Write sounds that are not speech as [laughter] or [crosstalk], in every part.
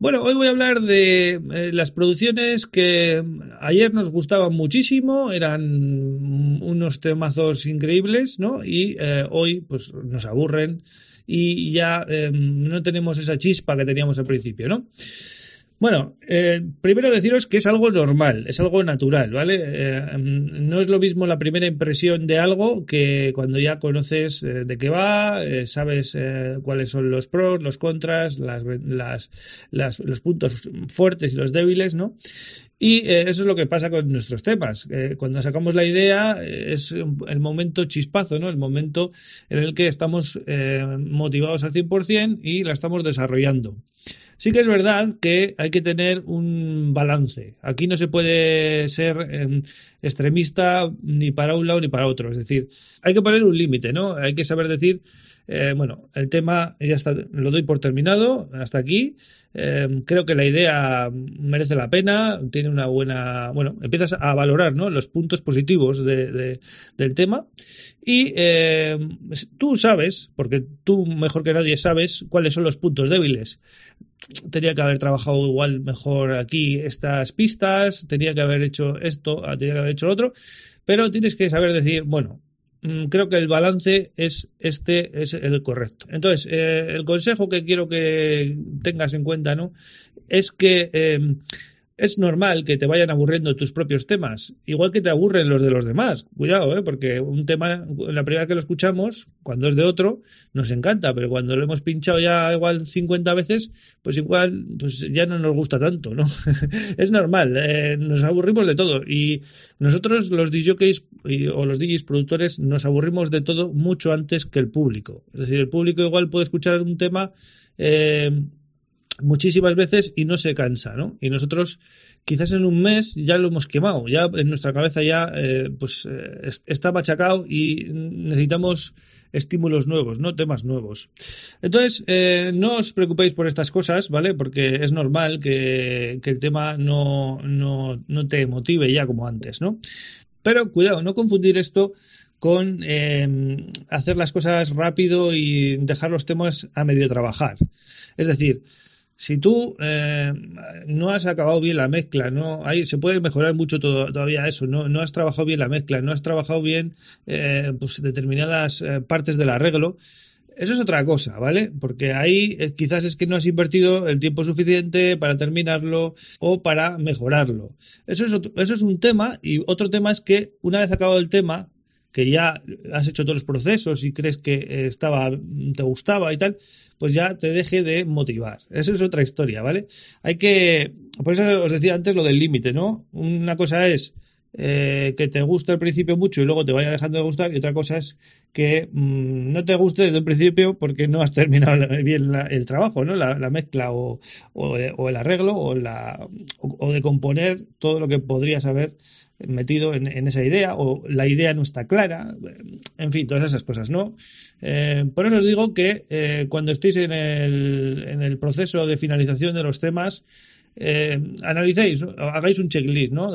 Bueno, hoy voy a hablar de eh, las producciones que ayer nos gustaban muchísimo, eran unos temazos increíbles, ¿no? Y eh, hoy pues nos aburren y ya em, no tenemos esa chispa que teníamos al principio, ¿no? Bueno, eh, primero deciros que es algo normal, es algo natural, ¿vale? Eh, no es lo mismo la primera impresión de algo que cuando ya conoces eh, de qué va, sabes cuáles son los pros, los contras, las, las, los puntos fuertes y los débiles, ¿no? Y eso es lo que pasa con nuestros temas. cuando sacamos la idea es el momento chispazo, ¿no? El momento en el que estamos motivados al 100% y la estamos desarrollando. Sí que es verdad que hay que tener un balance. Aquí no se puede ser em, extremista ni para un lado ni para otro. Es decir, hay que poner un límite, ¿no? Hay que saber decir, eh, bueno, el tema ya está, lo doy por terminado, hasta aquí. Em, creo que la idea merece la pena, tiene una buena, bueno, empiezas a valorar, ¿no? Los puntos positivos de, del tema y em, tú sabes, porque tú mejor que nadie sabes cuáles son los puntos débiles tenía que haber trabajado igual mejor aquí estas pistas, tenía que haber hecho esto, ah, tenía que haber hecho lo otro, pero tienes que saber decir, bueno, mm, creo que el balance es este es el correcto. Entonces, eh, el consejo que quiero que tengas en cuenta, ¿no? Es que eh, es normal que te vayan aburriendo tus propios temas, igual que te aburren los de los demás. Cuidado, ¿eh? porque un tema, la primera vez que lo escuchamos, cuando es de otro, nos encanta, pero cuando lo hemos pinchado ya igual 50 veces, pues igual pues ya no nos gusta tanto, ¿no? [laughs] es normal, eh, nos aburrimos de todo y nosotros los DJs o los DJs productores nos aburrimos de todo mucho antes que el público. Es decir, el público igual puede escuchar un tema eh, muchísimas veces y no se cansa, ¿no? Y nosotros quizás en un mes ya lo hemos quemado, ya en nuestra cabeza ya eh, pues eh, está machacado y necesitamos estímulos nuevos, ¿no? Temas nuevos. Entonces, eh, no os preocupéis por estas cosas, ¿vale? Porque es normal que, que el tema no, no, no, te motive ya como antes, ¿no? Pero cuidado, no confundir esto con hacer las cosas rápido y dejar los temas a medio trabajar. Es decir, si tú eh, no has acabado bien la mezcla, no hay, se puede mejorar mucho todavía eso, no, no has trabajado bien la mezcla, no has trabajado bien eh, pues determinadas eh, partes del arreglo, eso es otra cosa, ¿vale? Porque ahí quizás es que no has invertido el tiempo suficiente para terminarlo o para mejorarlo. Eso es, eso es un tema y otro tema es que una vez acabado el tema, que ya has hecho todos los procesos y crees que estaba, te gustaba y tal, pues ya te deje de motivar. Eso es otra historia, ¿vale? Hay que, por eso os decía antes lo del límite, ¿no? Una cosa es eh, que te guste al principio mucho y luego te vaya dejando de gustar y otra cosa es que mm, no te guste desde el principio porque no has [laughs] terminado bien el trabajo, ¿no? La, mezcla o, el arreglo o, la, o de componer todo lo que podrías haber metido en, esa idea o la idea no está clara, en fin, todas esas cosas, ¿no? Eh, por eso os digo que eh, cuando estéis en el, en el, proceso de finalización de los temas, eh, analicéis, hagáis un checklist, ¿no?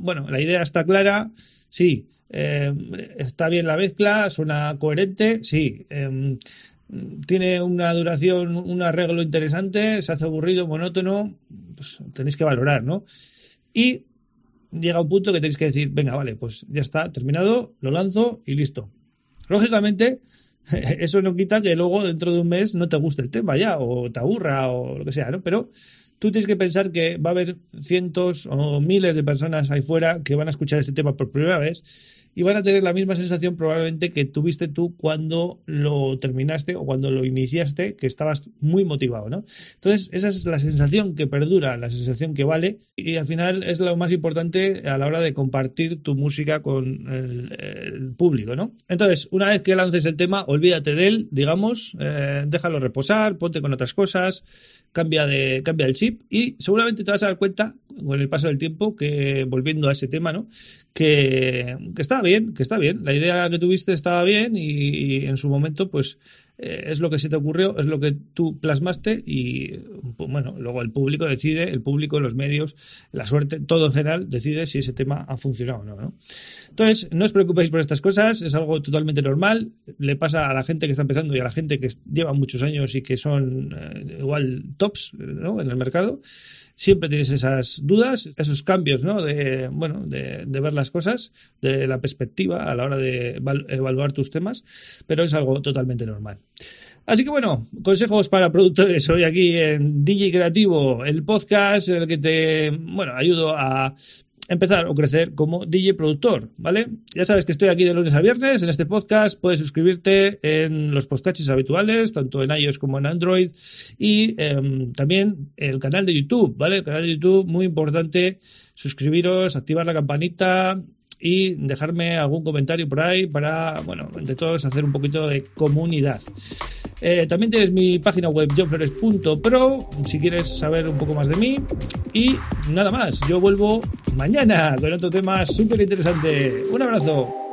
bueno, la idea está clara, sí, está bien la mezcla, suena coherente, sí, tiene una duración, un arreglo interesante, se hace aburrido, monótono, pues tenéis que valorar, ¿no? Y llega un punto que tenéis que decir, venga, vale, pues ya está, terminado, lo lanzo y listo. Lógicamente, [laughs] eso no quita que luego dentro de un mes no te guste el tema ya, o te aburra, o lo que sea, ¿no? Pero tú tienes que pensar que va a haber cientos o miles de personas ahí fuera que van a escuchar este tema por primera vez y van a tener la misma sensación probablemente que tuviste tú cuando lo terminaste o cuando lo iniciaste, que estabas muy motivado, ¿no? Entonces, esa es la sensación que perdura, la sensación que vale y al final es lo más importante a la hora de compartir tu música con el, público, ¿no? Entonces, una vez que lances el tema, olvídate de él, digamos, eh, déjalo reposar, ponte con otras cosas, cambia, de, cambia el chip y seguramente te vas a dar cuenta con el paso del tiempo que, volviendo a ese tema, ¿no? que, que está bien, que está bien. La idea que tuviste estaba bien y, en su momento, pues eh, es lo que se te ocurrió, es lo que tú plasmaste y pues, bueno, luego el público decide, el público, los medios, la suerte, todo en general decide si ese tema ha funcionado o no, ¿no? Entonces, no os preocupéis por estas cosas, es algo totalmente normal, le pasa a la gente que está empezando y a la gente que lleva muchos años y que son eh, igual tops ¿no? en el mercado siempre tienes esas dudas, esos cambios, ¿no? De, bueno, de, de, ver las cosas, de la perspectiva a la hora de evaluar tus temas, pero es algo totalmente normal. Así que bueno, consejos para productores hoy aquí en DJ Creativo, el podcast en el que te, bueno, ayudo a empezar o crecer como DJ productor, ¿vale? Ya sabes que estoy aquí de lunes a viernes en este podcast, puedes suscribirte en los podcasts habituales, tanto en iOS como en Android, y eh, también el canal de YouTube, ¿vale? El canal de YouTube, muy importante, suscribiros, activar la campanita y dejarme algún comentario por ahí para, bueno, entre todos hacer un poquito de comunidad. Eh, también tienes mi página web johnflores.pro si quieres saber un poco más de mí. Y nada más, yo vuelvo mañana con otro tema súper interesante. Un abrazo.